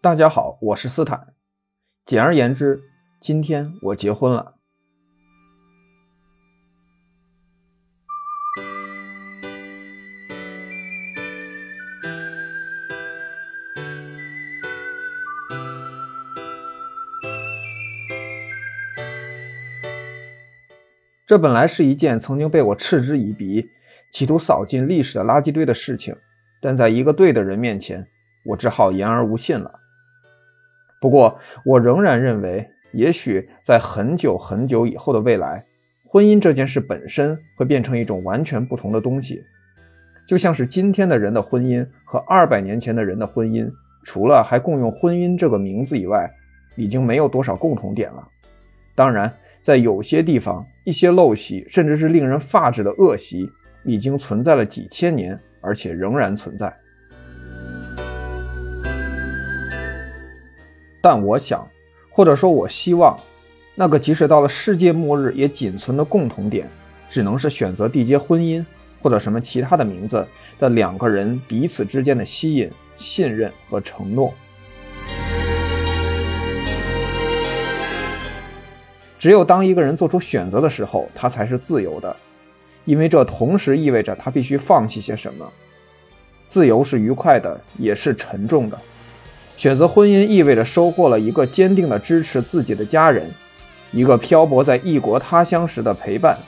大家好，我是斯坦。简而言之，今天我结婚了。这本来是一件曾经被我嗤之以鼻、企图扫进历史的垃圾堆的事情，但在一个对的人面前，我只好言而无信了。不过，我仍然认为，也许在很久很久以后的未来，婚姻这件事本身会变成一种完全不同的东西，就像是今天的人的婚姻和二百年前的人的婚姻，除了还共用“婚姻”这个名字以外，已经没有多少共同点了。当然。在有些地方，一些陋习，甚至是令人发指的恶习，已经存在了几千年，而且仍然存在。但我想，或者说我希望，那个即使到了世界末日也仅存的共同点，只能是选择缔结婚姻或者什么其他的名字的两个人彼此之间的吸引、信任和承诺。只有当一个人做出选择的时候，他才是自由的，因为这同时意味着他必须放弃些什么。自由是愉快的，也是沉重的。选择婚姻意味着收获了一个坚定的支持自己的家人，一个漂泊在异国他乡时的陪伴，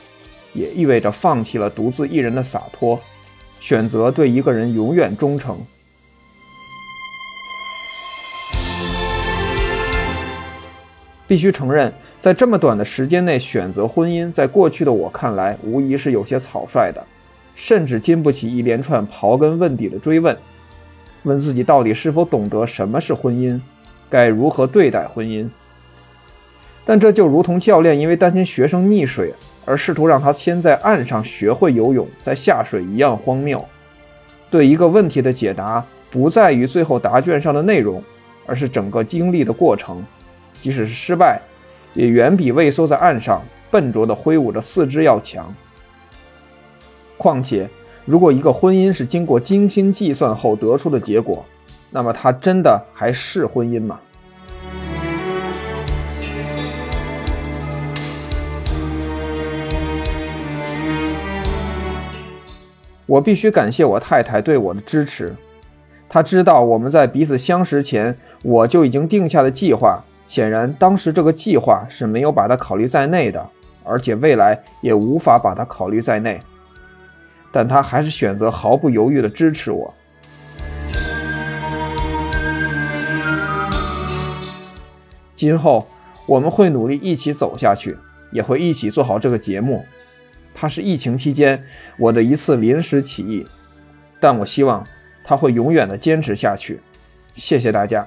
也意味着放弃了独自一人的洒脱，选择对一个人永远忠诚。必须承认，在这么短的时间内选择婚姻，在过去的我看来，无疑是有些草率的，甚至经不起一连串刨根问底的追问，问自己到底是否懂得什么是婚姻，该如何对待婚姻。但这就如同教练因为担心学生溺水而试图让他先在岸上学会游泳，再下水一样荒谬。对一个问题的解答，不在于最后答卷上的内容，而是整个经历的过程。即使是失败，也远比畏缩在岸上笨拙地挥舞着四肢要强。况且，如果一个婚姻是经过精心计算后得出的结果，那么它真的还是婚姻吗？我必须感谢我太太对我的支持。她知道我们在彼此相识前，我就已经定下了计划。显然，当时这个计划是没有把它考虑在内的，而且未来也无法把它考虑在内。但他还是选择毫不犹豫地支持我。今后我们会努力一起走下去，也会一起做好这个节目。它是疫情期间我的一次临时起意，但我希望它会永远的坚持下去。谢谢大家。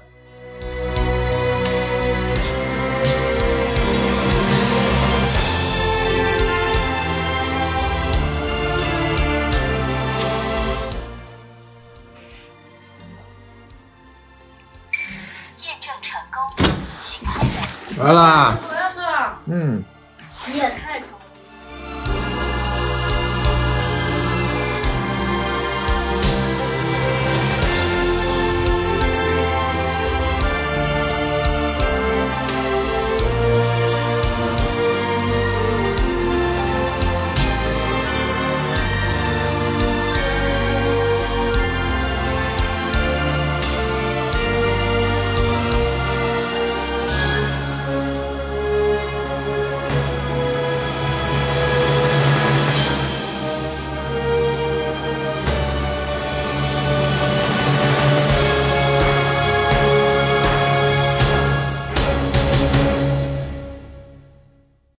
来啦！我要喝。嗯，你也太馋